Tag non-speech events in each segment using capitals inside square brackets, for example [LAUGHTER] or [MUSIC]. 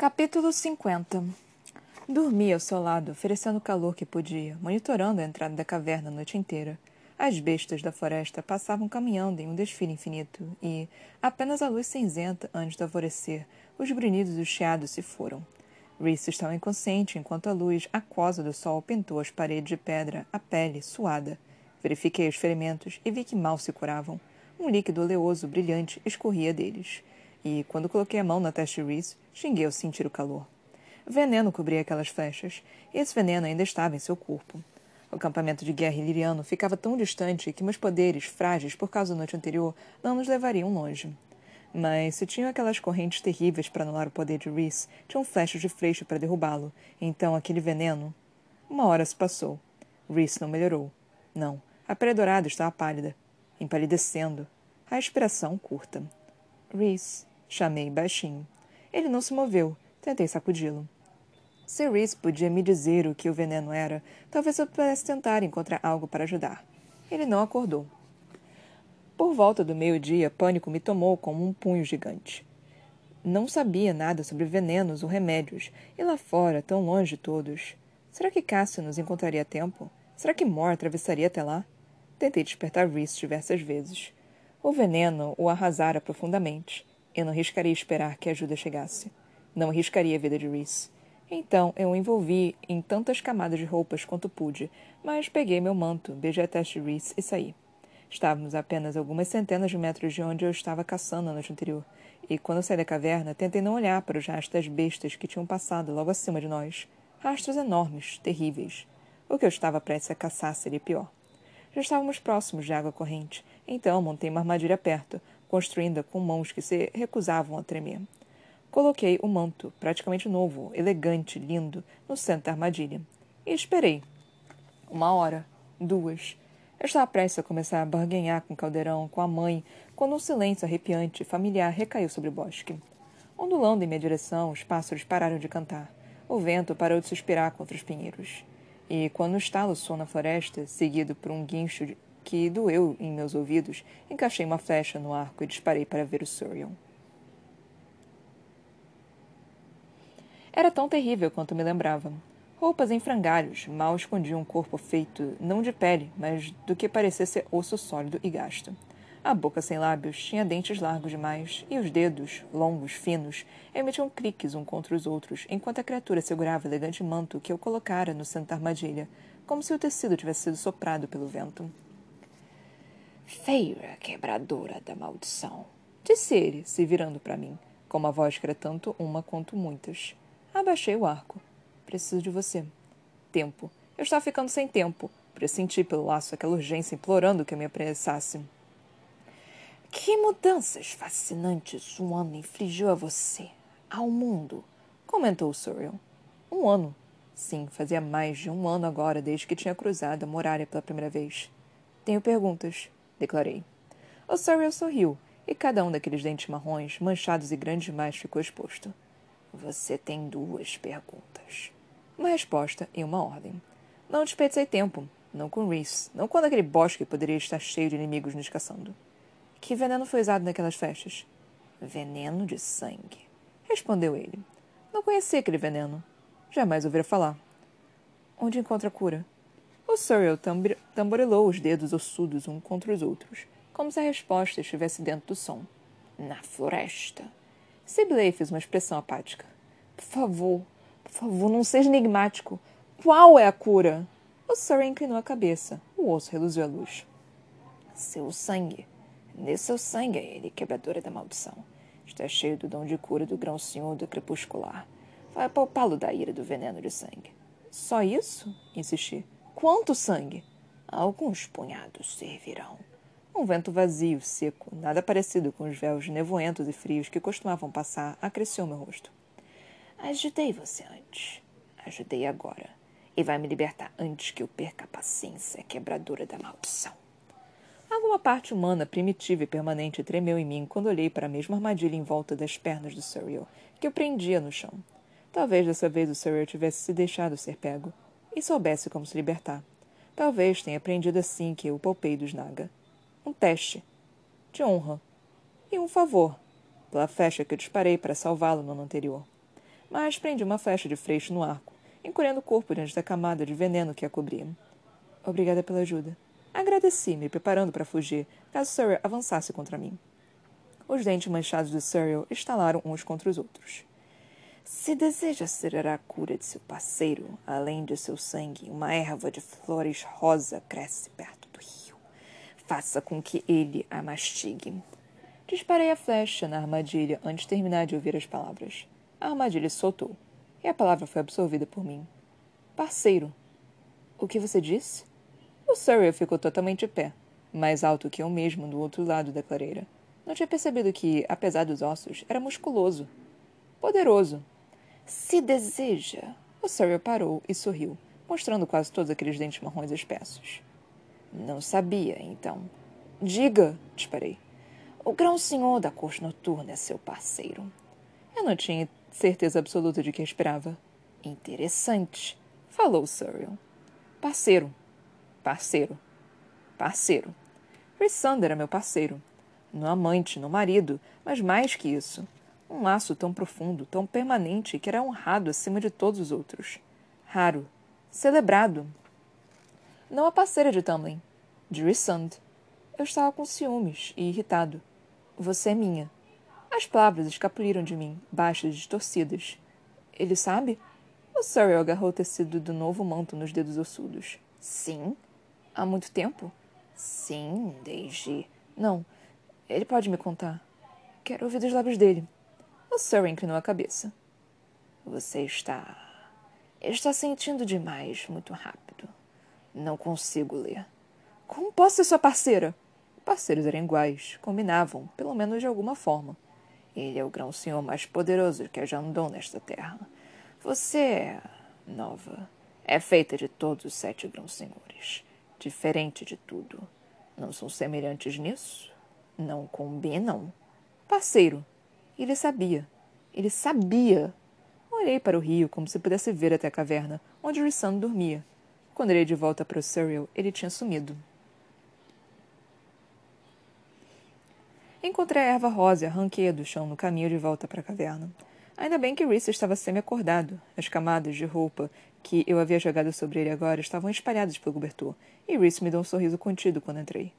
Capítulo 50 Dormi ao seu lado, oferecendo o calor que podia, monitorando a entrada da caverna a noite inteira. As bestas da floresta passavam caminhando em um desfile infinito e, apenas a luz cinzenta antes do alvorecer, os brunidos e os chiados se foram. Reese estava inconsciente enquanto a luz aquosa do sol pintou as paredes de pedra, a pele suada. Verifiquei os ferimentos e vi que mal se curavam. Um líquido oleoso brilhante escorria deles e, quando coloquei a mão na testa de Reese, xinguei ao sentir o calor. Veneno cobria aquelas flechas, e esse veneno ainda estava em seu corpo. O acampamento de guerra iliriano ficava tão distante que meus poderes, frágeis por causa da noite anterior, não nos levariam longe. Mas se tinham aquelas correntes terríveis para anular o poder de Reese, tinham flechas de freixo para derrubá-lo. Então aquele veneno. Uma hora se passou. Reese não melhorou. Não, a pele dourada estava pálida, empalidecendo, a respiração curta. Reese, Chamei baixinho. Ele não se moveu. Tentei sacudi-lo. Se Reese podia me dizer o que o veneno era, talvez eu pudesse tentar encontrar algo para ajudar. Ele não acordou. Por volta do meio-dia, pânico me tomou como um punho gigante. Não sabia nada sobre venenos ou remédios, e lá fora, tão longe de todos. Será que Cássio nos encontraria a tempo? Será que Mor atravessaria até lá? Tentei despertar Reese diversas vezes. O veneno o arrasara profundamente. Eu não riscaria esperar que a ajuda chegasse. Não arriscaria a vida de Reese. Então eu o envolvi em tantas camadas de roupas quanto pude, mas peguei meu manto, beijei a testa de Reese e saí. Estávamos a apenas algumas centenas de metros de onde eu estava caçando a noite anterior, e quando saí da caverna, tentei não olhar para os rastros das bestas que tinham passado logo acima de nós. Rastros enormes, terríveis. O que eu estava prestes a caçar seria pior. Já estávamos próximos de água corrente, então montei uma armadilha perto, construída com mãos que se recusavam a tremer. Coloquei o manto, praticamente novo, elegante, lindo, no centro da armadilha. E esperei. Uma hora, duas. Eu estava prestes a começar a barganhar com o caldeirão, com a mãe, quando um silêncio arrepiante familiar recaiu sobre o bosque. Ondulando em minha direção, os pássaros pararam de cantar. O vento parou de suspirar contra os pinheiros. E quando o estalo soou na floresta, seguido por um guincho que doeu em meus ouvidos, encaixei uma flecha no arco e disparei para ver o Surion. Era tão terrível quanto me lembrava. Roupas em frangalhos mal escondiam um corpo feito não de pele, mas do que parecia ser osso sólido e gasto. A boca sem lábios tinha dentes largos demais, e os dedos, longos, finos, emitiam cliques um contra os outros, enquanto a criatura segurava o elegante manto que eu colocara no centro da armadilha, como se o tecido tivesse sido soprado pelo vento. Feira quebradora da maldição, disse ele, se virando para mim, com uma voz que era tanto uma quanto muitas. Abaixei o arco. Preciso de você. Tempo. Eu estava ficando sem tempo. Pressenti pelo laço aquela urgência implorando que eu me apressasse. Que mudanças fascinantes um ano infligiu a você, ao mundo, comentou Suriel. Um ano. Sim, fazia mais de um ano agora desde que tinha cruzado a muralha pela primeira vez. Tenho perguntas declarei. O Suriel sorriu, e cada um daqueles dentes marrons, manchados e grandes demais, ficou exposto. Você tem duas perguntas. Uma resposta e uma ordem. Não desperdicei tempo. Não com Reese. Não quando aquele bosque poderia estar cheio de inimigos nos caçando. Que veneno foi usado naquelas festas? Veneno de sangue. Respondeu ele. Não conhecia aquele veneno. Jamais ouvira falar. Onde encontra a cura? O Surreal tamborilou os dedos ossudos um contra os outros, como se a resposta estivesse dentro do som. Na floresta. Sibley fez uma expressão apática. Por favor, por favor, não seja enigmático. Qual é a cura? O Surrey inclinou a cabeça. O osso reluziu a luz. Seu sangue. Nesse seu sangue é ele, quebradora da maldição. Está cheio do dom de cura do grão senhor do crepuscular. Vai apalpá-lo da ira do veneno de sangue. Só isso? Insisti. Quanto sangue? Alguns punhados servirão. Um vento vazio, seco, nada parecido com os véus nevoentos e frios que costumavam passar, acresceu meu rosto. Ajudei você antes. Ajudei agora. E vai me libertar antes que eu perca a paciência quebradora da maldição. Alguma parte humana, primitiva e permanente tremeu em mim quando olhei para a mesma armadilha em volta das pernas do Surreal, que eu prendia no chão. Talvez dessa vez o Surreal tivesse se deixado ser pego e soubesse como se libertar. Talvez tenha aprendido assim que eu poupei dos Naga. Um teste. De honra. E um favor. Pela flecha que eu disparei para salvá-lo no ano anterior. mas prendi uma flecha de freixo no arco, encolhendo o corpo diante da camada de veneno que a cobria. Obrigada pela ajuda. Agradeci, me preparando para fugir, caso Surrey avançasse contra mim. Os dentes manchados de Surrey estalaram uns contra os outros. Se deseja acelerar a cura de seu parceiro, além de seu sangue, uma erva de flores rosa cresce perto do rio. Faça com que ele a mastigue. Disparei a flecha na armadilha antes de terminar de ouvir as palavras. A armadilha soltou, e a palavra foi absorvida por mim. Parceiro. O que você disse? O Surrey ficou totalmente de pé, mais alto que eu mesmo do outro lado da clareira. Não tinha percebido que, apesar dos ossos, era musculoso. Poderoso. Se deseja. O Surrey parou e sorriu, mostrando quase todos aqueles dentes marrons espessos. Não sabia, então. Diga, disparei. O grão-senhor da corte noturna é seu parceiro. Eu não tinha certeza absoluta de que esperava. Interessante, falou Surrey. Parceiro, Parceiro. Parceiro. Rissanda era meu parceiro. Não amante, não marido, mas mais que isso. Um laço tão profundo, tão permanente, que era honrado acima de todos os outros. Raro. Celebrado. Não a parceira de Tamlin. De Rissand. Eu estava com ciúmes e irritado. Você é minha. As palavras escapuliram de mim, baixas e distorcidas. Ele sabe? O Surrey agarrou o tecido do novo manto nos dedos ossudos. Sim. Há muito tempo? Sim, desde. Não. Ele pode me contar. Quero ouvir dos lábios dele. O Sir inclinou a cabeça. Você está. Está sentindo demais muito rápido. Não consigo ler. Como posso ser sua parceira? Parceiros eram iguais, combinavam, pelo menos de alguma forma. Ele é o grão-senhor mais poderoso que já andou nesta terra. Você é nova. É feita de todos os sete grãos-senhores diferente de tudo. Não são semelhantes nisso? Não combinam? Parceiro, ele sabia. Ele sabia. Olhei para o rio como se pudesse ver até a caverna, onde Rissan dormia. Quando irei de volta para o Surreal, ele tinha sumido. Encontrei a erva rosa e arranquei-a do chão no caminho de volta para a caverna. Ainda bem que Reese estava semi-acordado. As camadas de roupa que eu havia jogado sobre ele agora estavam espalhadas pelo cobertor, e Reese me deu um sorriso contido quando entrei.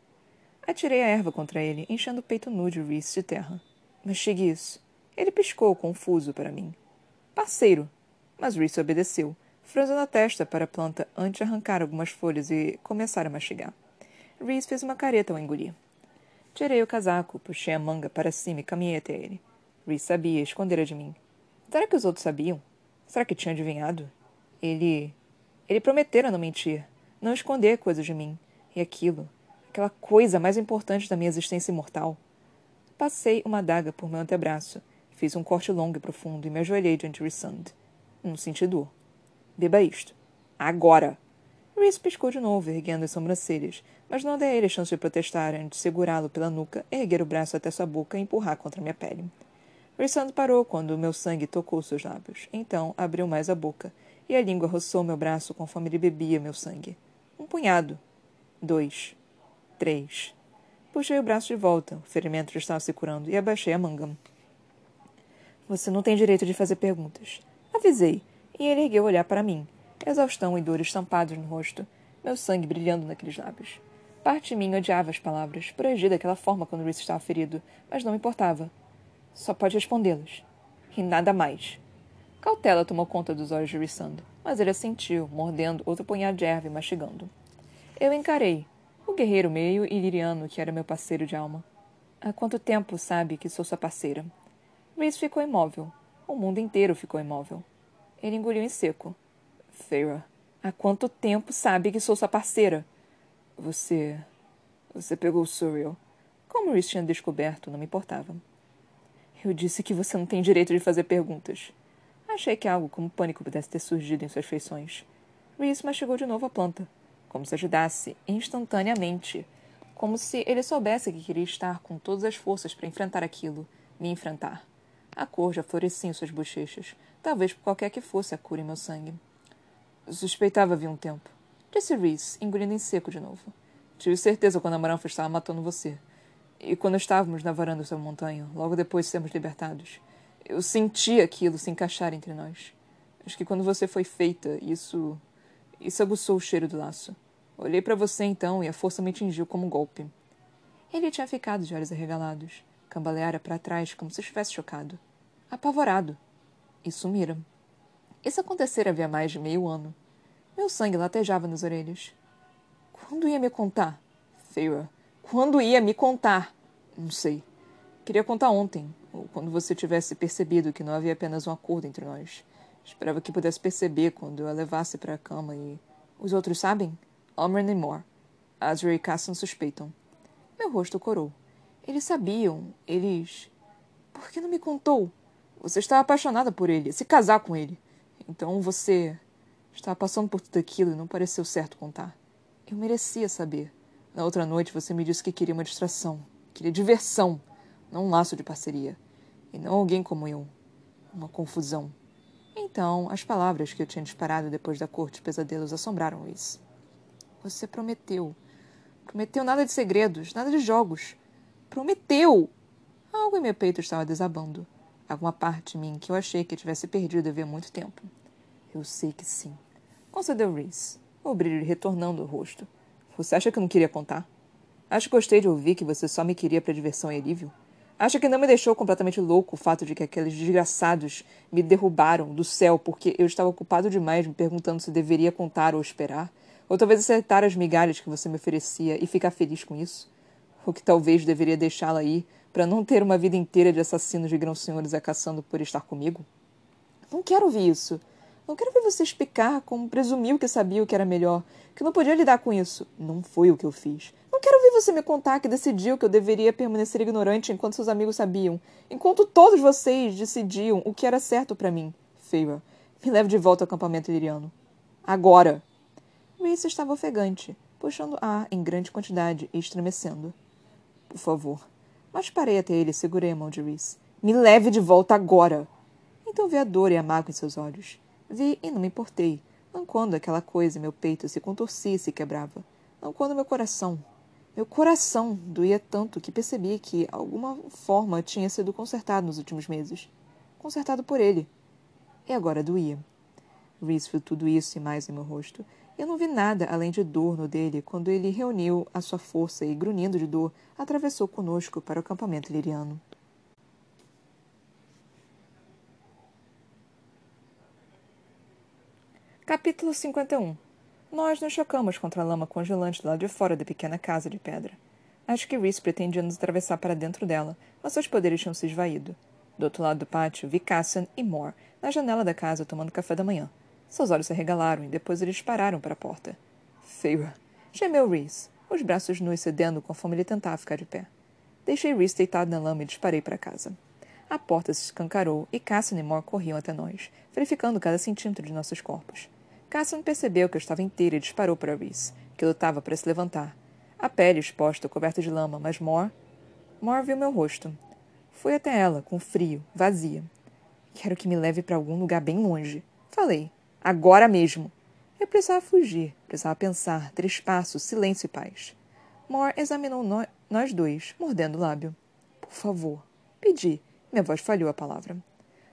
Atirei a erva contra ele, enchendo o peito nu de Reese de terra. Mastigue isso. Ele piscou, confuso, para mim. Parceiro. Mas Reese obedeceu, franzindo a testa para a planta antes de arrancar algumas folhas e começar a mastigar. Reese fez uma careta ao engolir. Tirei o casaco, puxei a manga para cima e caminhei até ele. Reese sabia, escondera de mim. Será que os outros sabiam? Será que tinha adivinhado? Ele. Ele prometera não mentir, não esconder coisas de mim. E aquilo, aquela coisa mais importante da minha existência imortal. Passei uma adaga por meu antebraço, fiz um corte longo e profundo e me ajoelhei diante de Rissand. Não senti dor. Beba isto. Agora! Reese piscou de novo, erguendo as sobrancelhas, mas não dei a ele a chance de protestar antes de segurá-lo pela nuca, erguer o braço até sua boca e empurrar contra minha pele. Rissand parou quando meu sangue tocou seus lábios. Então abriu mais a boca e a língua roçou meu braço conforme ele bebia meu sangue. Um punhado. Dois. Três. Puxei o braço de volta, o ferimento já estava se curando, e abaixei a manga. Você não tem direito de fazer perguntas. Avisei, e ele ergueu o olhar para mim, exaustão e dor estampados no rosto, meu sangue brilhando naqueles lábios. Parte de mim odiava as palavras, por agir daquela forma quando Reese estava ferido, mas não me importava. Só pode respondê-las. E nada mais. Cautela tomou conta dos olhos de Rissando, mas ele assentiu, mordendo outro punhado de erva e mastigando. Eu encarei. O guerreiro meio iliriano que era meu parceiro de alma. Há quanto tempo sabe que sou sua parceira? Reese ficou imóvel. O mundo inteiro ficou imóvel. Ele engoliu em seco. Farah, há quanto tempo sabe que sou sua parceira? Você. Você pegou o Surreal. Como Reese tinha descoberto, não me importava. Eu disse que você não tem direito de fazer perguntas. Achei que algo como pânico pudesse ter surgido em suas feições. Reese mastigou de novo a planta, como se ajudasse instantaneamente, como se ele soubesse que queria estar com todas as forças para enfrentar aquilo, me enfrentar. A cor já florescia em suas bochechas, talvez por qualquer que fosse a cura em meu sangue. Suspeitava havia um tempo, disse Reese, engolindo em seco de novo. Tive certeza quando a Maranfa estava matando você. E quando estávamos na varanda da montanha, logo depois de sermos libertados. Eu senti aquilo se encaixar entre nós. Acho que quando você foi feita, isso. Isso aguçou o cheiro do laço. Olhei para você então e a força me atingiu como um golpe. Ele tinha ficado de olhos arregalados, cambaleara para trás como se estivesse chocado. Apavorado. E sumira. Isso acontecera havia mais de meio ano. Meu sangue latejava nas orelhas. Quando ia me contar? Feira. Quando ia me contar? Não sei. Queria contar ontem, ou quando você tivesse percebido que não havia apenas um acordo entre nós. Esperava que pudesse perceber quando eu a levasse para a cama e. Os outros sabem? Omren e Moore. Azra e Cassan suspeitam. Meu rosto corou. Eles sabiam. Eles. Por que não me contou? Você estava apaixonada por ele, se casar com ele. Então você. Estava passando por tudo aquilo e não pareceu certo contar. Eu merecia saber. Na outra noite você me disse que queria uma distração. Queria diversão, não um laço de parceria. E não alguém como eu. Uma confusão. Então, as palavras que eu tinha disparado depois da corte de pesadelos assombraram Luiz. Você prometeu. Prometeu nada de segredos, nada de jogos. Prometeu! Algo em meu peito estava desabando. Alguma parte de mim que eu achei que tivesse perdido havia muito tempo. Eu sei que sim. Concedeu Reese, o brilho retornando ao rosto. Você acha que eu não queria contar? Acho que gostei de ouvir que você só me queria para diversão e alívio? Acha que não me deixou completamente louco o fato de que aqueles desgraçados me derrubaram do céu porque eu estava ocupado demais me perguntando se deveria contar ou esperar? Ou talvez acertar as migalhas que você me oferecia e ficar feliz com isso? Ou que talvez deveria deixá-la ir para não ter uma vida inteira de assassinos de grãos senhores a caçando por estar comigo? Não quero ouvir isso. Não quero ver você explicar como presumiu que sabia o que era melhor, que não podia lidar com isso. Não foi o que eu fiz. Quero ouvir você me contar que decidiu que eu deveria permanecer ignorante enquanto seus amigos sabiam, enquanto todos vocês decidiam o que era certo para mim. Feira, me leve de volta ao acampamento liriano. Agora! Reese estava ofegante, puxando ar em grande quantidade e estremecendo. Por favor. Mas parei até ele e segurei a mão de Reese. Me leve de volta agora! Então vi a dor e a mágoa em seus olhos. Vi e não me importei. Não quando aquela coisa em meu peito se contorcia e se quebrava. Não quando meu coração. Meu coração doía tanto que percebi que, alguma forma, tinha sido consertado nos últimos meses. Consertado por ele. E agora doía. Reese viu tudo isso e mais em meu rosto, eu não vi nada além de dor no dele quando ele reuniu a sua força e, grunhindo de dor, atravessou conosco para o acampamento liriano. Capítulo 51 Nós nos chocamos contra a lama congelante do lado de fora da pequena casa de pedra. Acho que Reese pretendia nos atravessar para dentro dela, mas seus poderes tinham se esvaído. Do outro lado do pátio, vi Cassian e Moore na janela da casa tomando café da manhã. Seus olhos se arregalaram e depois eles dispararam para a porta. Feira! Gemeu Reese, os braços nus cedendo conforme ele tentava ficar de pé. Deixei Reese deitado na lama e disparei para casa. A porta se escancarou e Cassian e Moore corriam até nós, verificando cada centímetro de nossos corpos. Cassian percebeu que eu estava inteira e disparou para Reese, que lutava para se levantar. A pele exposta, coberta de lama, mas Moore... Moore viu meu rosto. Fui até ela, com frio, vazia. Quero que me leve para algum lugar bem longe. Falei, Agora mesmo. Eu precisava fugir, precisava pensar, ter espaço, silêncio e paz. Moore examinou no nós dois, mordendo o lábio. Por favor. Pedi. Minha voz falhou a palavra.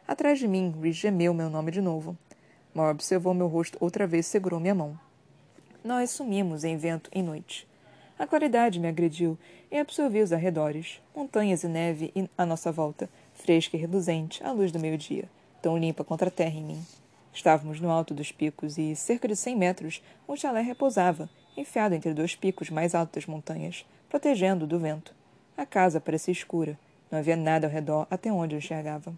Atrás de mim, Rhys gemeu meu nome de novo. Moore observou meu rosto outra vez e segurou minha mão. Nós sumimos em vento e noite. A claridade me agrediu e absorvi os arredores, montanhas e neve à nossa volta, fresca e reluzente, à luz do meio-dia, tão limpa contra a terra em mim. Estávamos no alto dos picos e, cerca de cem metros, um chalé repousava, enfiado entre dois picos mais altos das montanhas, protegendo do vento. A casa parecia escura. Não havia nada ao redor até onde eu enxergava.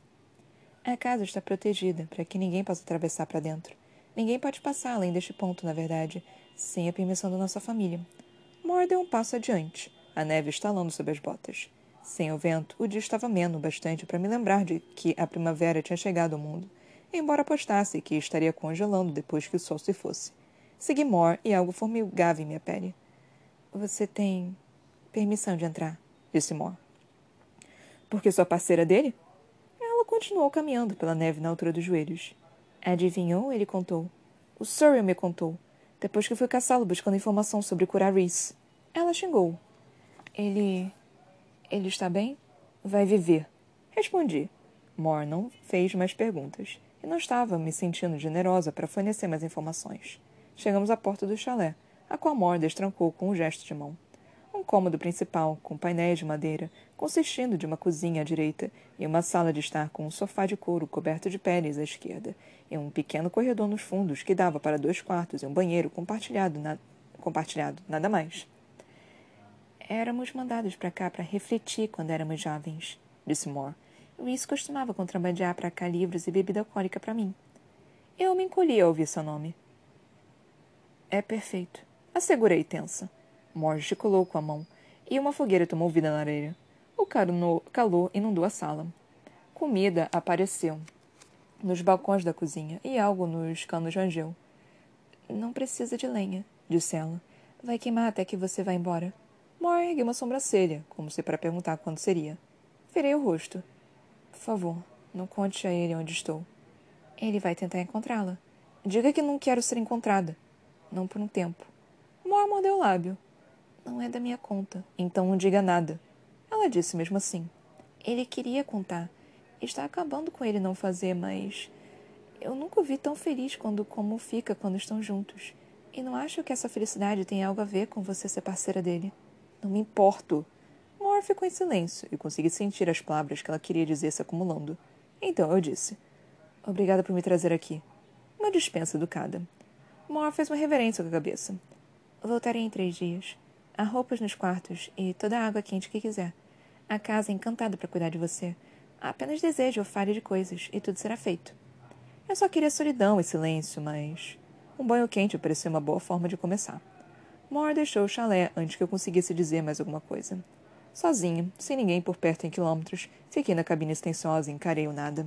A casa está protegida, para que ninguém possa atravessar para dentro. Ninguém pode passar além deste ponto, na verdade, sem a permissão da nossa família. Mor deu um passo adiante, a neve estalando sob as botas. Sem o vento, o dia estava ameno bastante para me lembrar de que a primavera tinha chegado ao mundo embora apostasse que estaria congelando depois que o sol se fosse. Segui Moore e algo formigava em minha pele. Você tem permissão de entrar, disse Moore. Porque sou parceira dele? Continuou caminhando pela neve na altura dos joelhos. Adivinhou? Ele contou. O Surrey me contou, depois que fui caçá-lo buscando informação sobre curar Reese. Ela xingou. Ele. Ele está bem? Vai viver. Respondi. Moore não fez mais perguntas e não estava me sentindo generosa para fornecer mais informações. Chegamos à porta do chalé, a qual Moore destrancou com um gesto de mão. Um cômodo principal, com painéis de madeira, consistindo de uma cozinha à direita e uma sala de estar com um sofá de couro coberto de peles à esquerda, e um pequeno corredor nos fundos que dava para dois quartos e um banheiro compartilhado, na... compartilhado nada mais. Éramos mandados para cá para refletir quando éramos jovens, disse Moore. Reese costumava contrabandear para cá livros e bebida alcoólica para mim. Eu me encolhi ao ouvir seu nome. É perfeito, assegurei tensa. Moore gesticulou com a mão, e uma fogueira tomou vida na areia. O calor inundou a sala. Comida apareceu nos balcões da cozinha e algo nos canos rangeu. Não precisa de lenha, disse ela. Vai queimar até que você vá embora. Moore ergueu uma sobrancelha, como se para perguntar quando seria. Virei o rosto. Por favor, não conte a ele onde estou. Ele vai tentar encontrá-la. Diga que não quero ser encontrada. Não por um tempo. Moore mordeu o lábio. Não é da minha conta. Então não diga nada. Ela disse mesmo assim. Ele queria contar. Está acabando com ele não fazer, mas. Eu nunca o vi tão feliz quando como fica quando estão juntos. E não acho que essa felicidade tenha algo a ver com você ser parceira dele. Não me importo. Moore ficou em silêncio e consegui sentir as palavras que ela queria dizer se acumulando. Então eu disse: Obrigada por me trazer aqui. Uma dispensa educada. Moore fez uma reverência com a cabeça. Voltarei em três dias. Há roupas nos quartos e toda a água quente que quiser. A casa é encantada para cuidar de você. Apenas desejo ou fale de coisas e tudo será feito. Eu só queria solidão e silêncio, mas. Um banho quente parecia uma boa forma de começar. Moore deixou o chalé antes que eu conseguisse dizer mais alguma coisa. Sozinha, sem ninguém por perto em quilômetros, fiquei na cabine silenciosa e encarei o nada.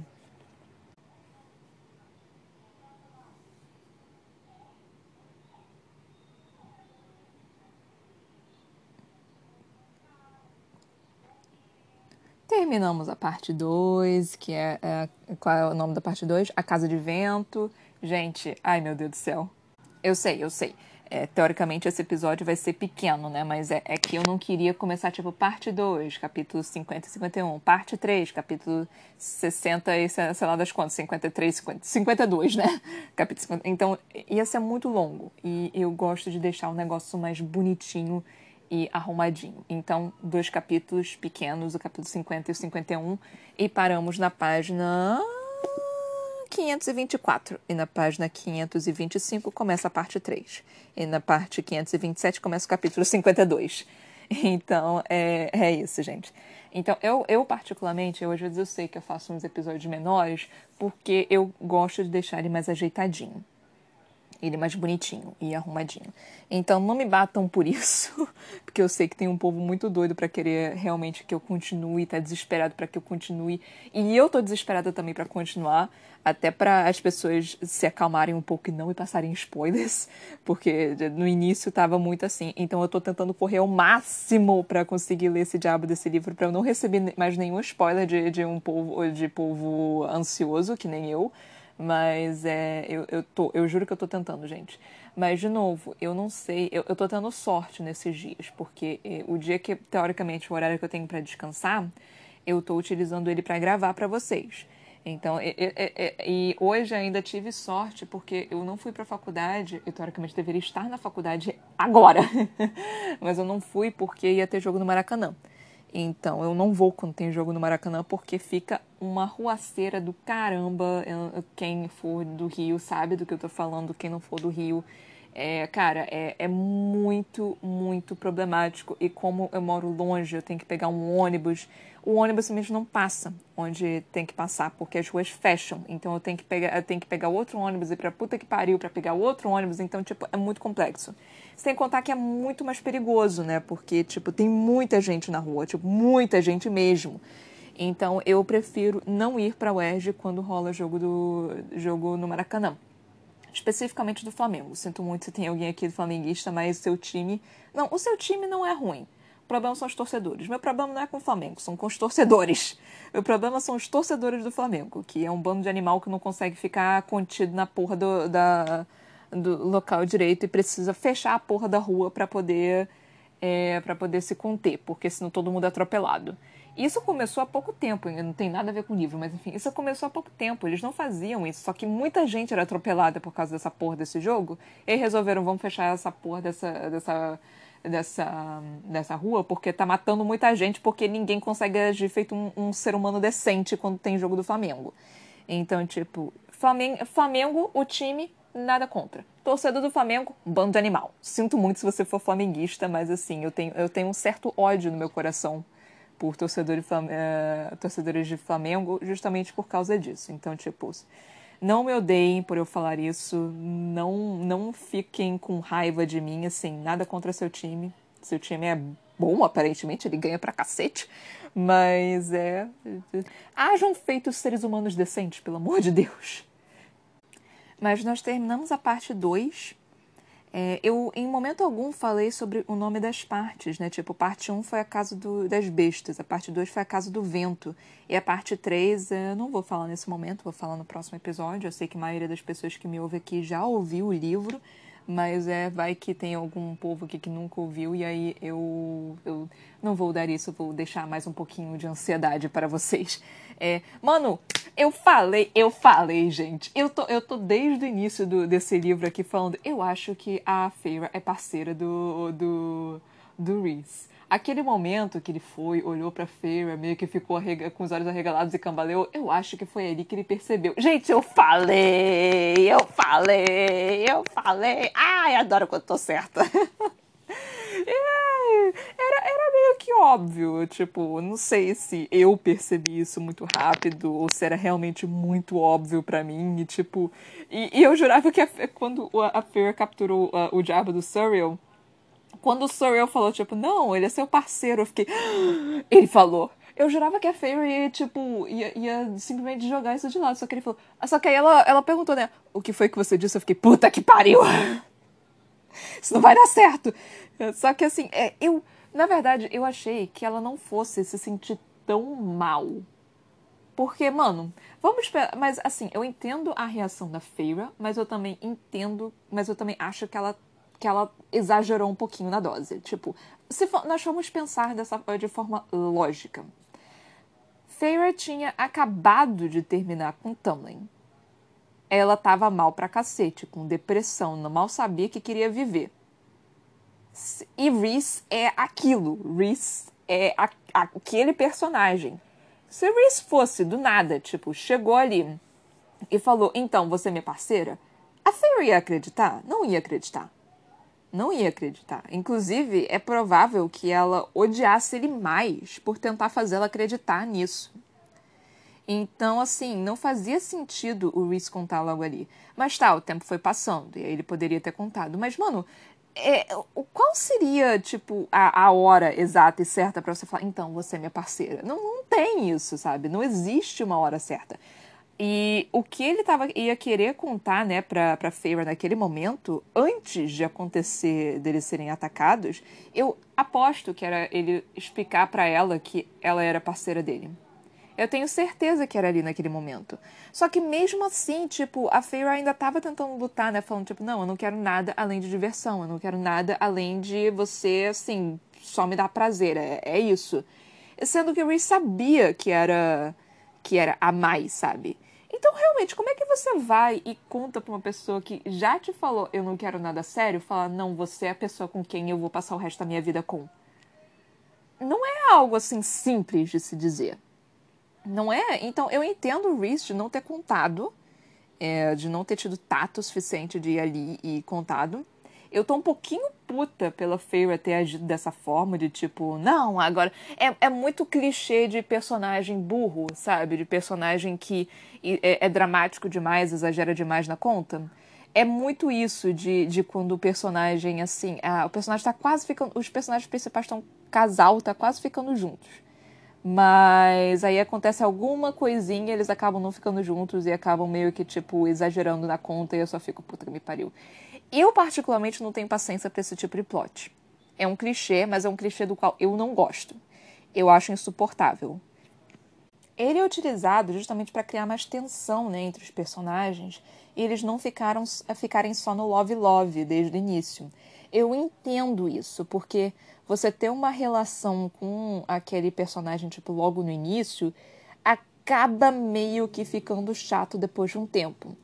Terminamos a parte 2, que é, é, Qual é o nome da parte 2? A Casa de Vento. Gente, ai meu Deus do céu. Eu sei, eu sei é, teoricamente esse episódio vai ser pequeno, né? Mas é, é, que eu não queria começar, tipo, parte 2, capítulo 50 e 51, parte 3, capítulo 60 e sei lá das quantas, 53, 50, 52, né? [LAUGHS] Capítulo 50. Então, ia ser muito longo. E eu gosto de deixar o negócio mais bonitinho e arrumadinho. Então, dois capítulos pequenos, o capítulo 50 e o 51, e paramos na página 524 e na página 525 começa a parte 3. E na parte 527 começa o capítulo 52. Então, é, é isso, gente. Então, eu, eu particularmente, eu às vezes eu sei que eu faço uns episódios menores porque eu gosto de deixar ele mais ajeitadinho ele mais bonitinho e arrumadinho. Então não me batam por [LAUGHS] isso, porque eu sei que tem um povo muito doido para querer realmente que eu continue, tá desesperado para que eu continue. E eu tô desesperada também para continuar, até para as pessoas se acalmarem um pouco e não me passarem spoilers, [LAUGHS] porque no início tava muito assim. Então eu tô tentando correr ao máximo para conseguir ler esse diabo desse livro para eu não receber mais nenhum spoiler de, de um povo de povo ansioso que nem eu. Mas é, eu, eu, tô, eu juro que eu tô tentando, gente. Mas, de novo, eu não sei, eu, eu tô tendo sorte nesses dias, porque eh, o dia que, teoricamente, o horário que eu tenho para descansar, eu tô utilizando ele para gravar para vocês. Então, e, e, e, hoje ainda tive sorte porque eu não fui para a faculdade, eu teoricamente deveria estar na faculdade agora, [LAUGHS] mas eu não fui porque ia ter jogo no Maracanã. Então, eu não vou quando tem jogo no Maracanã porque fica uma ruaceira do caramba. Quem for do Rio sabe do que eu tô falando, quem não for do Rio. É, cara, é, é muito, muito problemático. E como eu moro longe, eu tenho que pegar um ônibus o ônibus simplesmente não passa onde tem que passar, porque as ruas fecham. Então eu tenho que pegar, eu tenho que pegar outro ônibus e pra puta que pariu para pegar outro ônibus. Então, tipo, é muito complexo. Sem contar que é muito mais perigoso, né? Porque, tipo, tem muita gente na rua, tipo, muita gente mesmo. Então eu prefiro não ir para a UERJ quando rola jogo, do, jogo no Maracanã. Especificamente do Flamengo. Sinto muito se tem alguém aqui do flamenguista, mas o seu time. Não, o seu time não é ruim. O problema são os torcedores. Meu problema não é com o Flamengo, são com os torcedores. [LAUGHS] Meu problema são os torcedores do Flamengo, que é um bando de animal que não consegue ficar contido na porra do, da, do local direito e precisa fechar a porra da rua para poder é, para poder se conter, porque senão todo mundo é atropelado. Isso começou há pouco tempo, não tem nada a ver com o livro, mas enfim, isso começou há pouco tempo. Eles não faziam isso, só que muita gente era atropelada por causa dessa porra desse jogo. E resolveram, vamos fechar essa porra dessa, dessa, dessa, dessa rua, porque tá matando muita gente, porque ninguém consegue agir feito um, um ser humano decente quando tem jogo do Flamengo. Então, tipo, Flamengo, Flamengo, o time, nada contra. Torcedor do Flamengo, bando de animal. Sinto muito se você for flamenguista, mas assim, eu tenho, eu tenho um certo ódio no meu coração por torcedores, uh, torcedores de Flamengo justamente por causa disso. Então, tipo, não me odeiem por eu falar isso, não, não fiquem com raiva de mim, assim, nada contra seu time. Seu time é bom, aparentemente, ele ganha pra cacete, mas é. Hajam feitos seres humanos decentes, pelo amor de Deus. Mas nós terminamos a parte 2 é, eu, em momento algum, falei sobre o nome das partes, né? Tipo, parte 1 foi a casa do, das bestas, a parte 2 foi a casa do vento, e a parte 3 é, eu não vou falar nesse momento, vou falar no próximo episódio. Eu sei que a maioria das pessoas que me ouve aqui já ouviu o livro, mas é vai que tem algum povo aqui que nunca ouviu e aí eu, eu não vou dar isso, vou deixar mais um pouquinho de ansiedade para vocês. É, mano, eu falei, eu falei, gente. Eu tô, eu tô desde o início do, desse livro aqui falando. Eu acho que a Feira é parceira do, do, do Reese. Aquele momento que ele foi, olhou pra Feira, meio que ficou com os olhos arregalados e cambaleou, eu acho que foi ali que ele percebeu. Gente, eu falei, eu falei, eu falei. Ai, adoro quando tô certa. [LAUGHS] era, era meio que óbvio, tipo, não sei se eu percebi isso muito rápido ou se era realmente muito óbvio para mim, e tipo, e, e, eu jurava que a, quando a Fer capturou o diabo do Surreal, quando o Sorrel falou, tipo, não, ele é seu parceiro, eu fiquei. [GASPS] Ele falou. Eu jurava que a Fairy ia, tipo, ia, ia, simplesmente jogar isso de lado. Só que ele falou. Só que aí ela, ela perguntou, né? O que foi que você disse? Eu fiquei, puta que pariu! [LAUGHS] Isso não vai dar certo! Só que assim, é, eu. Na verdade, eu achei que ela não fosse se sentir tão mal. Porque, mano, vamos esperar. Mas assim, eu entendo a reação da Feira, mas eu também entendo. Mas eu também acho que ela que ela exagerou um pouquinho na dose. Tipo, se for, nós vamos pensar dessa, de forma lógica. Feyre tinha acabado de terminar com Tamlin. Ela tava mal pra cacete, com depressão, não mal sabia que queria viver. E Reese é aquilo. Reese é a, aquele personagem. Se Reese fosse do nada, tipo, chegou ali e falou: Então, você é minha parceira? A Fairy ia acreditar? Não ia acreditar não ia acreditar. Inclusive, é provável que ela odiasse ele mais por tentar fazê-la acreditar nisso. Então, assim, não fazia sentido o Reese contar logo ali. Mas tá, o tempo foi passando, e aí ele poderia ter contado. Mas, mano, é, qual seria, tipo, a, a hora exata e certa para você falar, então, você é minha parceira? Não, não tem isso, sabe? Não existe uma hora certa. E o que ele tava, ia querer contar, né, pra, pra Feyre naquele momento, antes de acontecer deles serem atacados, eu aposto que era ele explicar para ela que ela era parceira dele. Eu tenho certeza que era ali naquele momento. Só que mesmo assim, tipo, a Feyre ainda tava tentando lutar, né? Falando, tipo, não, eu não quero nada além de diversão. Eu não quero nada além de você, assim, só me dar prazer. É, é isso. Sendo que o Reese sabia que era que era a mais, sabe? Então, realmente, como é que você vai e conta pra uma pessoa que já te falou eu não quero nada sério, falar não, você é a pessoa com quem eu vou passar o resto da minha vida com? Não é algo assim simples de se dizer. Não é? Então, eu entendo o Reese de não ter contado, é, de não ter tido tato suficiente de ir ali e contado. Eu tô um pouquinho puta pela Feyre ter agido dessa forma, de tipo, não, agora. É, é muito clichê de personagem burro, sabe? De personagem que é, é dramático demais, exagera demais na conta. É muito isso de, de quando o personagem, assim. Ah, o personagem tá quase ficando. Os personagens principais estão casal, tá quase ficando juntos. Mas aí acontece alguma coisinha, eles acabam não ficando juntos e acabam meio que, tipo, exagerando na conta e eu só fico, puta que me pariu. Eu, particularmente, não tenho paciência para esse tipo de plot. É um clichê, mas é um clichê do qual eu não gosto. Eu acho insuportável. Ele é utilizado justamente para criar mais tensão né, entre os personagens e eles não ficaram, ficarem só no love-love desde o início. eu entendo isso, porque você ter uma relação com aquele personagem, tipo, logo no início, acaba meio que ficando chato depois de um tempo.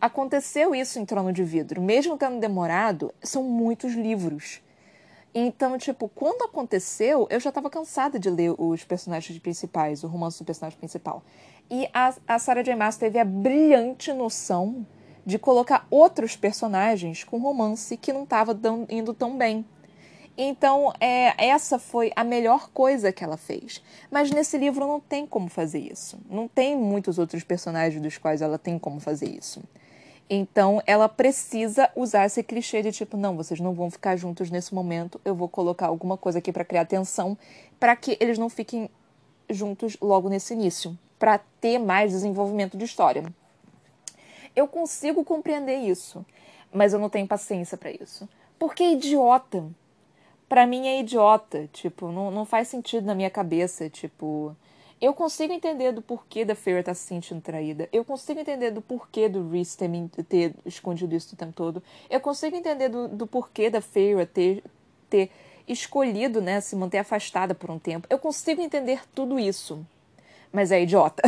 Aconteceu isso em Trono de Vidro. Mesmo tendo demorado, são muitos livros. Então, tipo, quando aconteceu, eu já estava cansada de ler os personagens principais, o romance do personagem principal. E a, a Sarah J. Maas teve a brilhante noção de colocar outros personagens com romance que não estava indo tão bem. Então, é, essa foi a melhor coisa que ela fez. Mas nesse livro não tem como fazer isso. Não tem muitos outros personagens dos quais ela tem como fazer isso. Então, ela precisa usar esse clichê de tipo, não, vocês não vão ficar juntos nesse momento, eu vou colocar alguma coisa aqui para criar tensão, para que eles não fiquem juntos logo nesse início, para ter mais desenvolvimento de história. Eu consigo compreender isso, mas eu não tenho paciência para isso. Porque é idiota para mim é idiota, tipo, não, não faz sentido na minha cabeça, tipo, eu consigo entender do porquê da Feyre estar tá se sentindo traída. Eu consigo entender do porquê do Reese ter, ter escondido isso o tempo todo. Eu consigo entender do, do porquê da Feyre ter, ter escolhido, né, se manter afastada por um tempo. Eu consigo entender tudo isso. Mas é idiota.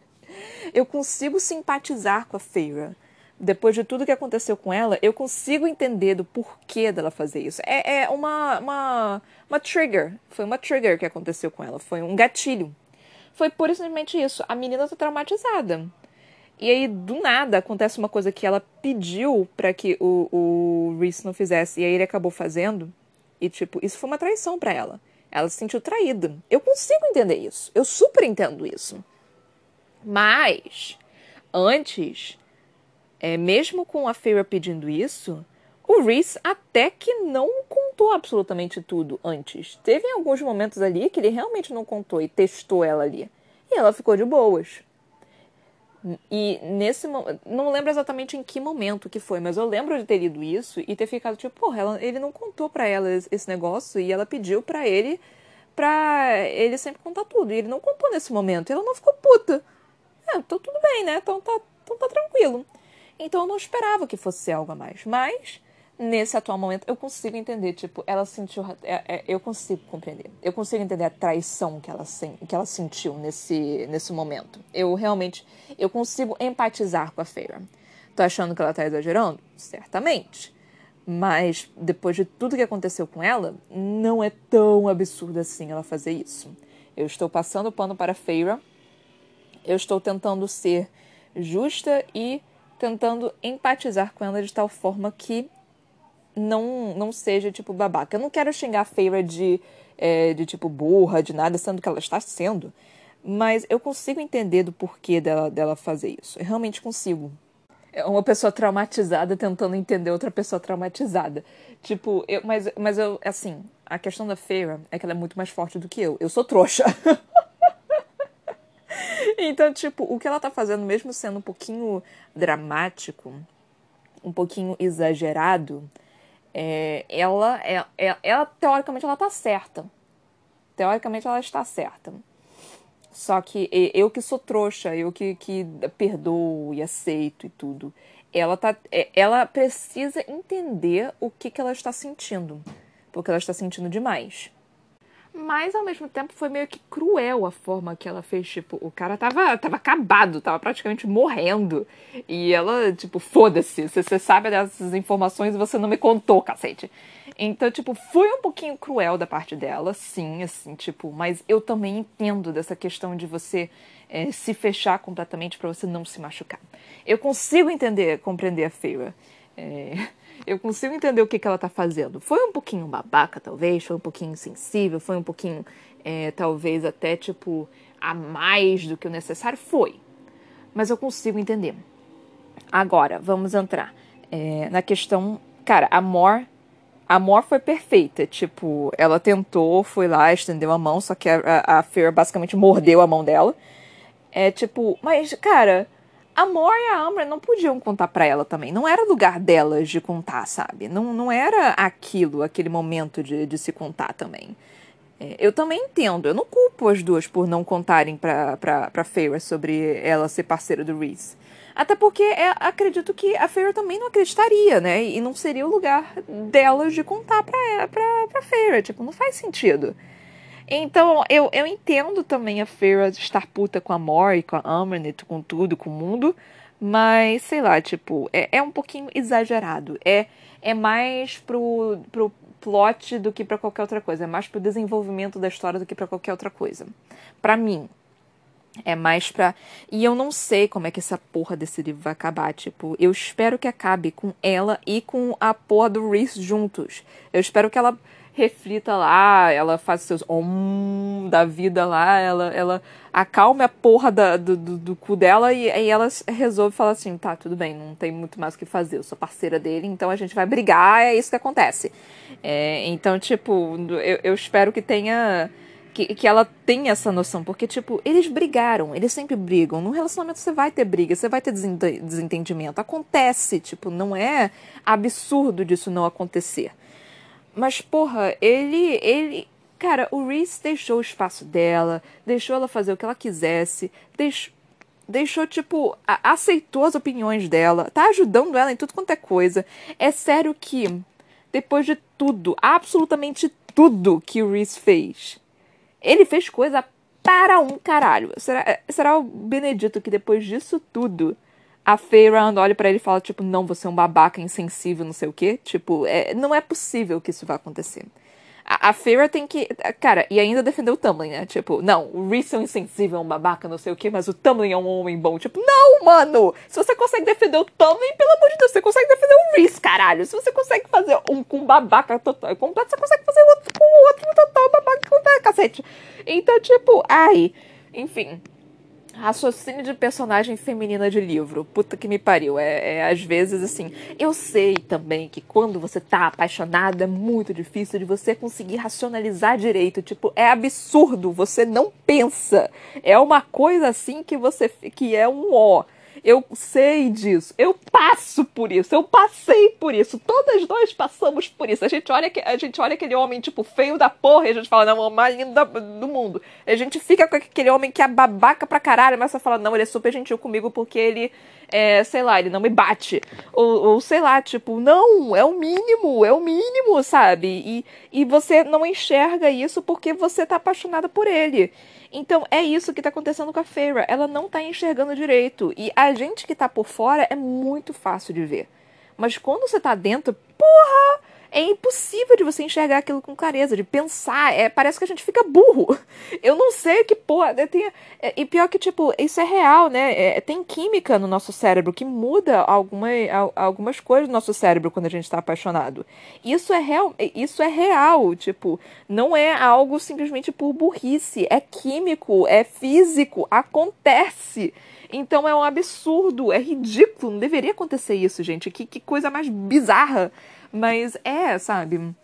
[LAUGHS] eu consigo simpatizar com a Feyre depois de tudo que aconteceu com ela, eu consigo entender do porquê dela fazer isso. É, é uma, uma, uma trigger. Foi uma trigger que aconteceu com ela. Foi um gatilho. Foi pura e simplesmente isso. A menina tá traumatizada. E aí, do nada, acontece uma coisa que ela pediu para que o, o Reese não fizesse. E aí ele acabou fazendo. E, tipo, isso foi uma traição para ela. Ela se sentiu traída. Eu consigo entender isso. Eu super entendo isso. Mas, antes é, mesmo com a Feira pedindo isso, o Reese até que não contou absolutamente tudo antes. Teve alguns momentos ali que ele realmente não contou e testou ela ali. E ela ficou de boas. E nesse não lembro exatamente em que momento que foi, mas eu lembro de ter lido isso e ter ficado tipo, porra, ela, ele não contou para ela esse negócio e ela pediu para ele pra ele sempre contar tudo. E ele não contou nesse momento. E ela não ficou puta. É, então tudo bem, né? Então tá, então tá tranquilo. Então eu não esperava que fosse algo a mais. Mas, nesse atual momento, eu consigo entender. Tipo, ela sentiu. É, é, eu consigo compreender. Eu consigo entender a traição que ela, que ela sentiu nesse, nesse momento. Eu realmente. Eu consigo empatizar com a Feira. Tô achando que ela tá exagerando? Certamente. Mas, depois de tudo que aconteceu com ela, não é tão absurdo assim ela fazer isso. Eu estou passando o pano para a Feira. Eu estou tentando ser justa e tentando empatizar com ela de tal forma que não, não seja, tipo, babaca. Eu não quero xingar a Feira de, é, de, tipo, burra, de nada, sendo que ela está sendo. Mas eu consigo entender do porquê dela, dela fazer isso. Eu realmente consigo. É uma pessoa traumatizada tentando entender outra pessoa traumatizada. Tipo, eu, mas, mas eu, assim, a questão da Feira é que ela é muito mais forte do que eu. Eu sou trouxa. [LAUGHS] Então, tipo, o que ela tá fazendo, mesmo sendo um pouquinho dramático, um pouquinho exagerado, é, ela, é, é, ela, teoricamente, ela tá certa. Teoricamente, ela está certa. Só que eu que sou trouxa, eu que, que perdoo e aceito e tudo, ela, tá, é, ela precisa entender o que, que ela está sentindo. Porque ela está sentindo demais. Mas ao mesmo tempo foi meio que cruel a forma que ela fez. Tipo, o cara tava, tava acabado, tava praticamente morrendo. E ela, tipo, foda-se, você sabe dessas informações e você não me contou, cacete. Então, tipo, foi um pouquinho cruel da parte dela, sim, assim, tipo, mas eu também entendo dessa questão de você é, se fechar completamente para você não se machucar. Eu consigo entender, compreender a Feira. É, eu consigo entender o que, que ela tá fazendo. Foi um pouquinho babaca, talvez, foi um pouquinho insensível, foi um pouquinho, é, talvez até tipo, a mais do que o necessário. Foi. Mas eu consigo entender. Agora, vamos entrar é, na questão. Cara, a Mor. A Mor foi perfeita. Tipo, ela tentou, foi lá, estendeu a mão, só que a, a, a Fear basicamente mordeu a mão dela. É tipo, mas, cara a Mor e a Amber não podiam contar para ela também. Não era lugar delas de contar, sabe? Não, não era aquilo, aquele momento de, de se contar também. É, eu também entendo, eu não culpo as duas por não contarem pra, pra, pra Feyre sobre ela ser parceira do Reese. Até porque é, acredito que a Feyre também não acreditaria, né? E não seria o lugar delas de contar pra, pra, pra Feyre. Tipo, não faz sentido. Então, eu, eu entendo também a Feyre estar puta com a Mori, com a Ambernet, com tudo, com o mundo. Mas, sei lá, tipo, é, é um pouquinho exagerado. É, é mais pro, pro plot do que para qualquer outra coisa. É mais pro desenvolvimento da história do que para qualquer outra coisa. Para mim. É mais pra. E eu não sei como é que essa porra desse livro vai acabar. Tipo, eu espero que acabe com ela e com a porra do Reese juntos. Eu espero que ela reflita lá, ela faz seus om da vida lá, ela, ela acalme a porra da, do, do, do, cu dela e aí ela resolve falar assim, tá, tudo bem, não tem muito mais o que fazer, eu sou parceira dele, então a gente vai brigar, é isso que acontece. É, então, tipo, eu, eu espero que tenha... Que, que ela tenha essa noção, porque, tipo, eles brigaram, eles sempre brigam. No relacionamento você vai ter briga, você vai ter desentendimento. Acontece, tipo, não é absurdo disso não acontecer. Mas, porra, ele. ele Cara, o Reese deixou o espaço dela, deixou ela fazer o que ela quisesse, deixou, deixou tipo, aceitou as opiniões dela, tá ajudando ela em tudo quanto é coisa. É sério que, depois de tudo, absolutamente tudo que o Reese fez, ele fez coisa para um caralho. Será, será o Benedito que depois disso tudo a Feyre olha para ele e fala, tipo, não, você é um babaca insensível, não sei o quê. Tipo, é, não é possível que isso vá acontecer. A, a Feyre tem que. Cara, e ainda defendeu o Tumblr, né? Tipo, não, o Reese é um insensível, é um babaca, não sei o quê, mas o Tumblr é um homem bom. Tipo, não, mano! Se você consegue defender o Tumblr, pelo amor de Deus, você consegue defender o Reese, caralho! Se você consegue fazer um com babaca total completo, você consegue fazer outro com outro total babaca completo, cacete. Então, tipo, ai. Enfim. Raciocínio de personagem feminina de livro. Puta que me pariu. É, é, às vezes assim. Eu sei também que quando você tá apaixonado é muito difícil de você conseguir racionalizar direito. Tipo, é absurdo. Você não pensa. É uma coisa assim que você. que é um ó. Eu sei disso. Eu passo por isso. Eu passei por isso. Todas nós passamos por isso. A gente olha, a gente olha aquele homem, tipo, feio da porra e a gente fala, não, é o mais lindo do mundo. A gente fica com aquele homem que é babaca pra caralho, mas você fala, não, ele é super gentil comigo porque ele, é, sei lá, ele não me bate. Ou, ou sei lá, tipo, não, é o mínimo, é o mínimo, sabe? E, e você não enxerga isso porque você tá apaixonada por ele. Então é isso que tá acontecendo com a Feira. Ela não tá enxergando direito. E a gente que tá por fora é muito fácil de ver. Mas quando você tá dentro, porra! É impossível de você enxergar aquilo com clareza, de pensar. É, parece que a gente fica burro. [LAUGHS] Eu não sei que porra. É, e pior que, tipo, isso é real, né? É, tem química no nosso cérebro que muda alguma, algumas coisas no nosso cérebro quando a gente está apaixonado. Isso é real, isso é real, tipo, não é algo simplesmente por burrice. É químico, é físico, acontece. Então é um absurdo, é ridículo, não deveria acontecer isso, gente. Que, que coisa mais bizarra. Mas é, sabe?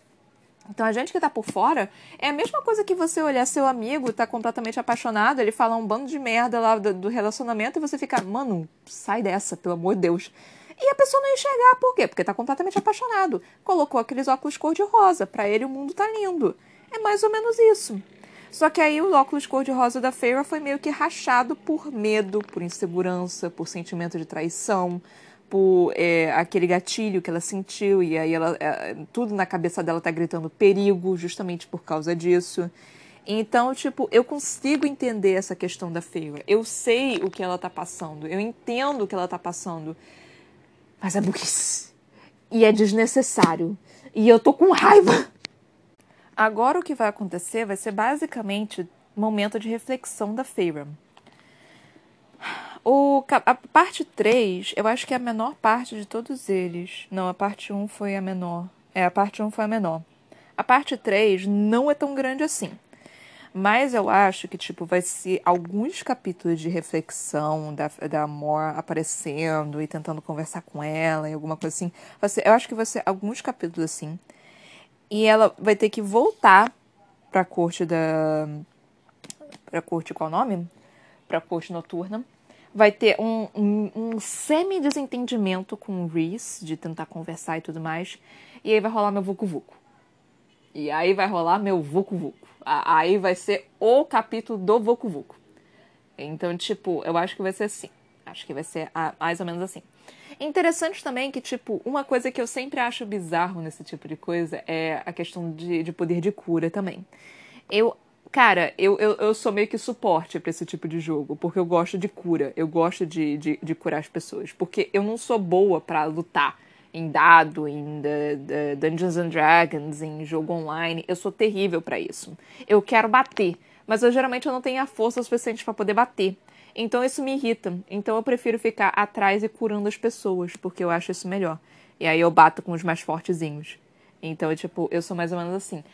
Então a gente que tá por fora é a mesma coisa que você olhar seu amigo, tá completamente apaixonado, ele fala um bando de merda lá do, do relacionamento e você fica, mano, sai dessa, pelo amor de Deus. E a pessoa não enxergar, por quê? Porque tá completamente apaixonado. Colocou aqueles óculos cor-de-rosa, para ele o mundo tá lindo. É mais ou menos isso. Só que aí o óculos cor-de-rosa da Feyre foi meio que rachado por medo, por insegurança, por sentimento de traição, por é, aquele gatilho que ela sentiu, e aí ela, é, tudo na cabeça dela tá gritando perigo, justamente por causa disso. Então, tipo, eu consigo entender essa questão da Feyre. Eu sei o que ela tá passando, eu entendo o que ela tá passando. Mas é burrice. E é desnecessário. E eu tô com raiva. Agora o que vai acontecer vai ser basicamente momento de reflexão da Feyre. O, a parte 3, eu acho que é a menor parte de todos eles. Não, a parte 1 foi a menor. É, a parte 1 foi a menor. A parte 3 não é tão grande assim. Mas eu acho que, tipo, vai ser alguns capítulos de reflexão da, da Amor aparecendo e tentando conversar com ela e alguma coisa assim. Eu acho que vai ser alguns capítulos assim. E ela vai ter que voltar pra corte da. Pra corte, qual o nome? Pra corte noturna vai ter um, um, um semi-desentendimento com o Reese, de tentar conversar e tudo mais, e aí vai rolar meu vucu vucu. E aí vai rolar meu Vucu Vucu. Aí vai ser o capítulo do Vucu Vucu. Então, tipo, eu acho que vai ser assim. Acho que vai ser mais ou menos assim. Interessante também que, tipo, uma coisa que eu sempre acho bizarro nesse tipo de coisa é a questão de, de poder de cura também. Eu, cara, eu, eu, eu sou meio que suporte para esse tipo de jogo, porque eu gosto de cura, eu gosto de, de, de curar as pessoas, porque eu não sou boa para lutar em dado, em the, the Dungeons and Dragons, em jogo online, eu sou terrível para isso. Eu quero bater, mas eu geralmente eu não tenho a força suficiente para poder bater. Então isso me irrita. Então eu prefiro ficar atrás e curando as pessoas, porque eu acho isso melhor. E aí eu bato com os mais fortezinhos. Então, tipo, eu sou mais ou menos assim.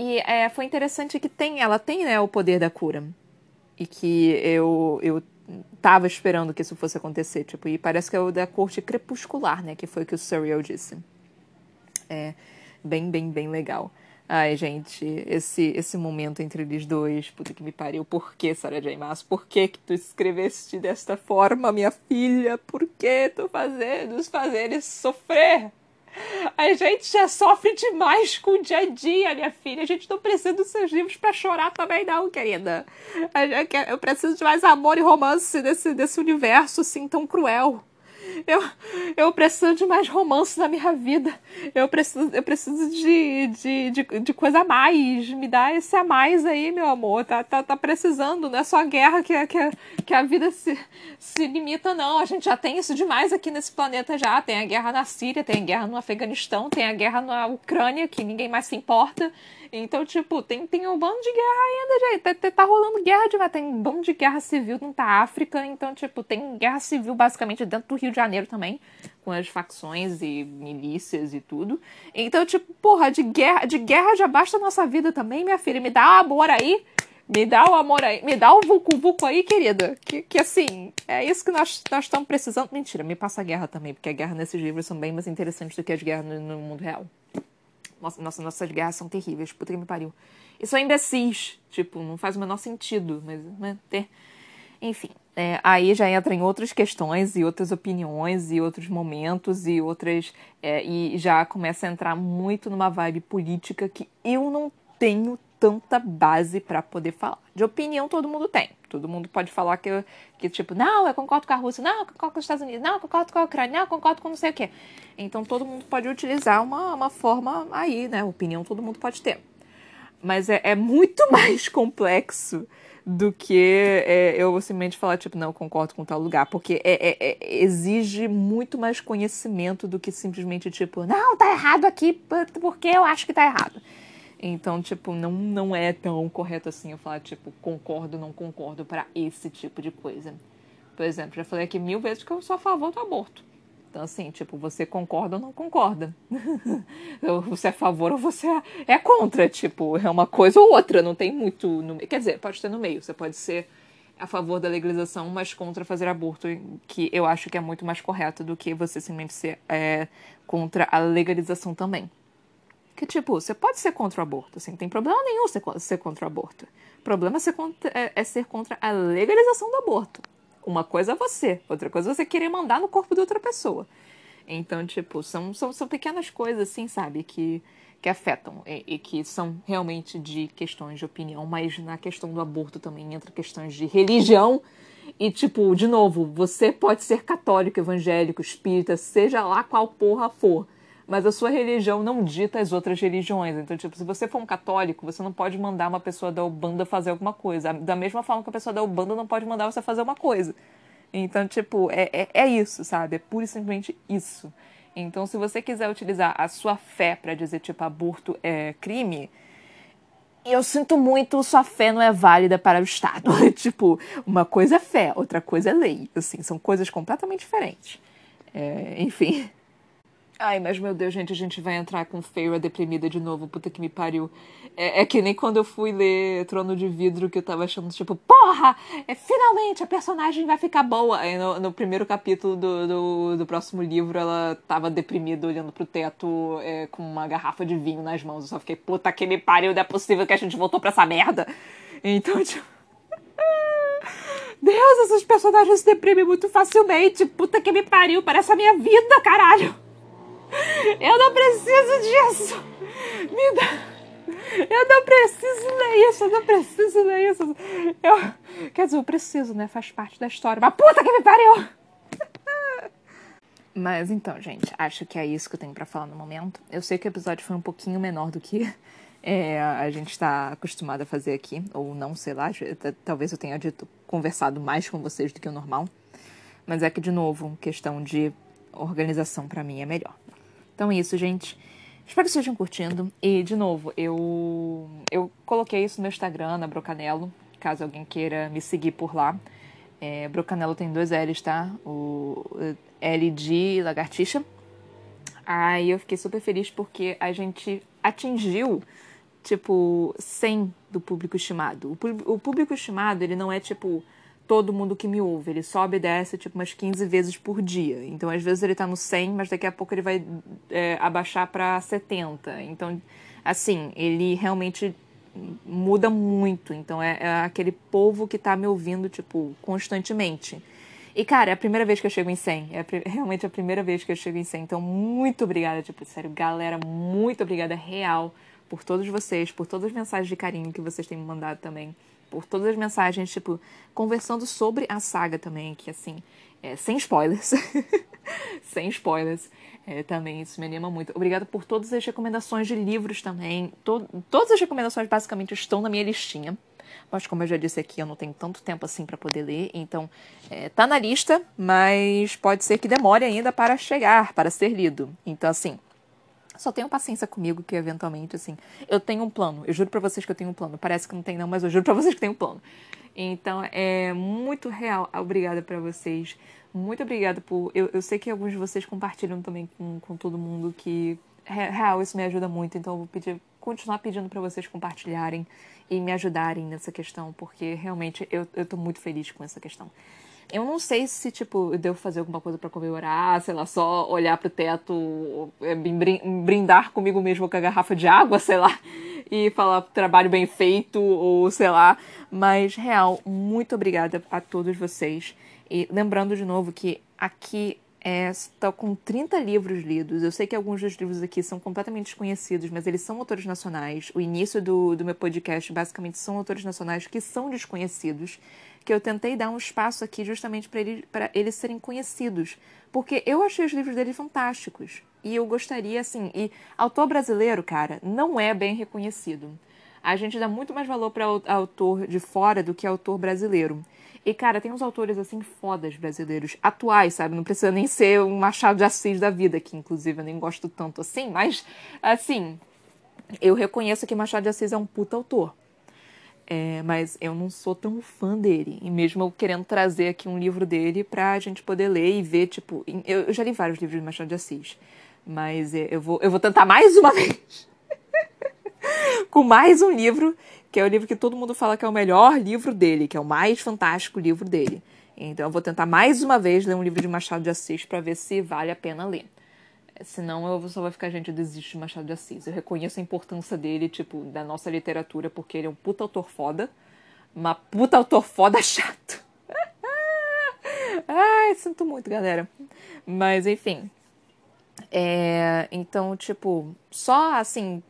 E é, foi interessante que tem, ela tem, né, o poder da cura. E que eu, eu tava esperando que isso fosse acontecer, tipo, e parece que é o da corte crepuscular, né, que foi o que o Surreal disse. É bem, bem, bem legal. Ai, gente, esse esse momento entre eles dois, puta que me pariu. Por que, Sarah J. Maas? Por que que tu escreveste desta forma, minha filha? Por que tu fazendo nos fazeres sofrer? A gente já sofre demais com o dia a dia, minha filha. A gente não precisa dos seus livros para chorar também, não, querida. Eu preciso de mais amor e romance desse, desse universo assim tão cruel. Eu, eu preciso de mais romance na minha vida. Eu preciso, eu preciso de, de, de, de coisa a mais. Me dá esse a mais aí, meu amor. Tá, tá, tá precisando. Não é só guerra que, que, que a vida se, se limita, não. A gente já tem isso demais aqui nesse planeta já. Tem a guerra na Síria, tem a guerra no Afeganistão, tem a guerra na Ucrânia, que ninguém mais se importa. Então, tipo, tem, tem um bando de guerra ainda, gente. Tá, tá, tá rolando guerra demais. Tem um bando de guerra civil dentro da África. Então, tipo, tem guerra civil basicamente dentro do Rio de Janeiro também. Com as facções e milícias e tudo. Então, tipo, porra, de guerra, de guerra já basta a nossa vida também, minha filha. Me dá amor aí. Me dá o amor aí. Me dá o Vucu Vucu aí, querida. Que, que assim, é isso que nós, nós estamos precisando. Mentira, me passa a guerra também, porque a guerra nesses livros são bem mais interessantes do que as guerras no, no mundo real. Nossa, nossa, nossas guerras são terríveis, puta que me pariu. E são imbecis, tipo, não faz o menor sentido, mas, né, ter... Enfim, é, aí já entra em outras questões e outras opiniões e outros momentos e outras. É, e já começa a entrar muito numa vibe política que eu não tenho tanta base para poder falar. De opinião todo mundo tem. Todo mundo pode falar que, que tipo, não, eu concordo com a Rússia, não, eu concordo com os Estados Unidos, não, eu concordo com a Ucrânia, não, eu concordo com não sei o quê. Então todo mundo pode utilizar uma, uma forma aí, né? Opinião todo mundo pode ter. Mas é, é muito [LAUGHS] mais complexo do que é, eu simplesmente falar, tipo, não, eu concordo com tal lugar. Porque é, é, é, exige muito mais conhecimento do que simplesmente, tipo, não, tá errado aqui porque eu acho que tá errado. Então, tipo, não, não é tão correto assim eu falar, tipo, concordo não concordo para esse tipo de coisa. Por exemplo, já falei aqui mil vezes que eu sou a favor do aborto. Então, assim, tipo, você concorda ou não concorda. [LAUGHS] você é a favor ou você é contra. Tipo, é uma coisa ou outra, não tem muito. No... Quer dizer, pode ter no meio. Você pode ser a favor da legalização, mas contra fazer aborto, que eu acho que é muito mais correto do que você simplesmente ser é, contra a legalização também. Que, tipo, você pode ser contra o aborto, assim, não tem problema nenhum ser, ser contra o aborto. O problema é ser, contra, é, é ser contra a legalização do aborto. Uma coisa é você, outra coisa é você querer mandar no corpo de outra pessoa. Então, tipo, são, são, são pequenas coisas, assim, sabe, que, que afetam e, e, que são realmente de questões de opinião, mas na questão do aborto também entra questões de religião. E, tipo, de novo, você pode ser católico, evangélico, espírita, seja lá qual porra for mas a sua religião não dita as outras religiões. Então, tipo, se você for um católico, você não pode mandar uma pessoa da Ubanda fazer alguma coisa. Da mesma forma que a pessoa da Ubanda não pode mandar você fazer uma coisa. Então, tipo, é, é, é isso, sabe? É pura e simplesmente isso. Então, se você quiser utilizar a sua fé para dizer, tipo, aborto é crime, eu sinto muito, sua fé não é válida para o Estado. [LAUGHS] tipo, uma coisa é fé, outra coisa é lei. Assim, são coisas completamente diferentes. É, enfim. Ai, mas meu Deus, gente, a gente vai entrar com Feira deprimida de novo, puta que me pariu. É, é, que nem quando eu fui ler Trono de Vidro, que eu tava achando, tipo, porra! É, finalmente a personagem vai ficar boa. Aí no, no primeiro capítulo do, do, do, próximo livro, ela tava deprimida, olhando pro teto é, com uma garrafa de vinho nas mãos. Eu só fiquei, puta que me pariu, não é possível que a gente voltou pra essa merda. Então, [LAUGHS] tipo. Deus, esses personagens se deprimem muito facilmente. Puta que me pariu, parece a minha vida, caralho! Eu não preciso disso! Me dá. Eu não preciso ler isso, eu não preciso ler isso. Eu, quer dizer, eu preciso, né? Faz parte da história. Mas puta que me pariu! Mas então, gente, acho que é isso que eu tenho para falar no momento. Eu sei que o episódio foi um pouquinho menor do que é, a gente está acostumado a fazer aqui, ou não, sei lá, talvez eu tenha dito, conversado mais com vocês do que o normal. Mas é que, de novo, questão de organização para mim é melhor. Então é isso, gente. Espero que estejam curtindo. E, de novo, eu, eu coloquei isso no Instagram, na Brocanelo, caso alguém queira me seguir por lá. É, Brocanelo tem dois L's, tá? O L de lagartixa. Aí eu fiquei super feliz porque a gente atingiu, tipo, 100 do público estimado. O, o público estimado, ele não é, tipo, todo mundo que me ouve. Ele sobe e desce, tipo, umas 15 vezes por dia. Então, às vezes ele tá no 100, mas daqui a pouco ele vai é, abaixar para 70. Então, assim, ele realmente muda muito. Então é, é aquele povo que tá me ouvindo, tipo, constantemente. E, cara, é a primeira vez que eu chego em 100. É [LAUGHS] realmente a primeira vez que eu chego em 100. Então, muito obrigada, tipo, sério, galera, muito obrigada, real, por todos vocês, por todas as mensagens de carinho que vocês têm me mandado também. Por todas as mensagens, tipo, conversando sobre a saga também, que, assim, é, sem spoilers. [LAUGHS] sem spoilers. É, também isso me anima muito. Obrigada por todas as recomendações de livros também. To todas as recomendações basicamente estão na minha listinha. Mas como eu já disse aqui, eu não tenho tanto tempo assim para poder ler, então é, tá na lista, mas pode ser que demore ainda para chegar, para ser lido. Então assim, só tenham paciência comigo que eventualmente assim, eu tenho um plano. Eu juro para vocês que eu tenho um plano. Parece que não tem não, mas eu juro para vocês que tenho um plano. Então é muito real. Obrigada para vocês. Muito obrigada por. Eu, eu sei que alguns de vocês compartilham também com, com todo mundo que. Real, isso me ajuda muito. Então eu vou pedir, continuar pedindo para vocês compartilharem e me ajudarem nessa questão, porque realmente eu, eu tô muito feliz com essa questão. Eu não sei se, tipo, eu devo fazer alguma coisa para comemorar, sei lá, só olhar pro teto, é, brindar comigo mesmo com a garrafa de água, sei lá, e falar trabalho bem feito, ou sei lá. Mas, real, muito obrigada a todos vocês. E lembrando de novo que aqui está é, com 30 livros lidos. Eu sei que alguns dos livros aqui são completamente desconhecidos, mas eles são autores nacionais. O início do, do meu podcast, basicamente, são autores nacionais que são desconhecidos. Que eu tentei dar um espaço aqui justamente para eles, eles serem conhecidos. Porque eu achei os livros dele fantásticos. E eu gostaria, assim. E autor brasileiro, cara, não é bem reconhecido. A gente dá muito mais valor para autor de fora do que autor brasileiro. E, cara, tem uns autores, assim, fodas brasileiros, atuais, sabe? Não precisa nem ser um Machado de Assis da vida, que inclusive eu nem gosto tanto assim, mas, assim, eu reconheço que Machado de Assis é um puta autor. É, mas eu não sou tão fã dele. E mesmo eu querendo trazer aqui um livro dele pra gente poder ler e ver, tipo. Eu, eu já li vários livros de Machado de Assis. Mas é, eu vou, eu vou tentar mais uma [LAUGHS] vez. com mais um livro que é o livro que todo mundo fala que é o melhor livro dele, que é o mais fantástico livro dele. Então eu vou tentar mais uma vez ler um livro de Machado de Assis para ver se vale a pena ler. Senão eu só vai ficar, gente, eu desisto de Machado de Assis. Eu reconheço a importância dele, tipo, da nossa literatura, porque ele é um puta autor foda. Uma puta autor foda [LAUGHS] chato. Ai, sinto muito, galera. Mas, enfim. É, então, tipo, só assim,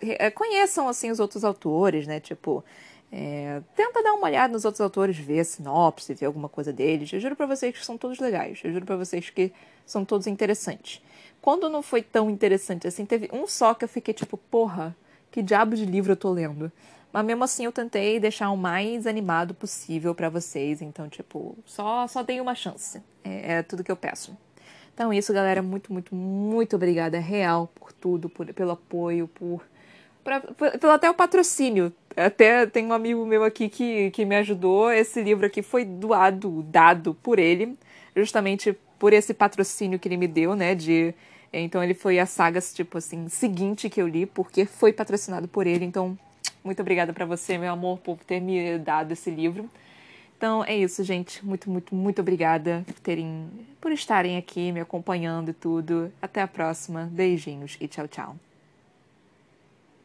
é, conheçam assim os outros autores, né? Tipo, é, tenta dar uma olhada nos outros autores, ver a sinopse, ver alguma coisa deles. Eu juro para vocês que são todos legais. Eu juro para vocês que são todos interessantes. Quando não foi tão interessante assim, teve um só que eu fiquei tipo, porra, que diabo de livro eu tô lendo? Mas mesmo assim eu tentei deixar o mais animado possível para vocês. Então, tipo, só, só dei uma chance. É, é tudo que eu peço. Então, isso, galera. Muito, muito, muito obrigada, real, por tudo, por, pelo apoio, por pra, pelo até o patrocínio. Até tem um amigo meu aqui que, que me ajudou. Esse livro aqui foi doado, dado por ele, justamente por esse patrocínio que ele me deu, né? De então ele foi a saga tipo assim seguinte que eu li porque foi patrocinado por ele. Então muito obrigada para você, meu amor, por ter me dado esse livro. Então é isso, gente. Muito, muito, muito obrigada por terem, por estarem aqui me acompanhando e tudo. Até a próxima. Beijinhos e tchau, tchau.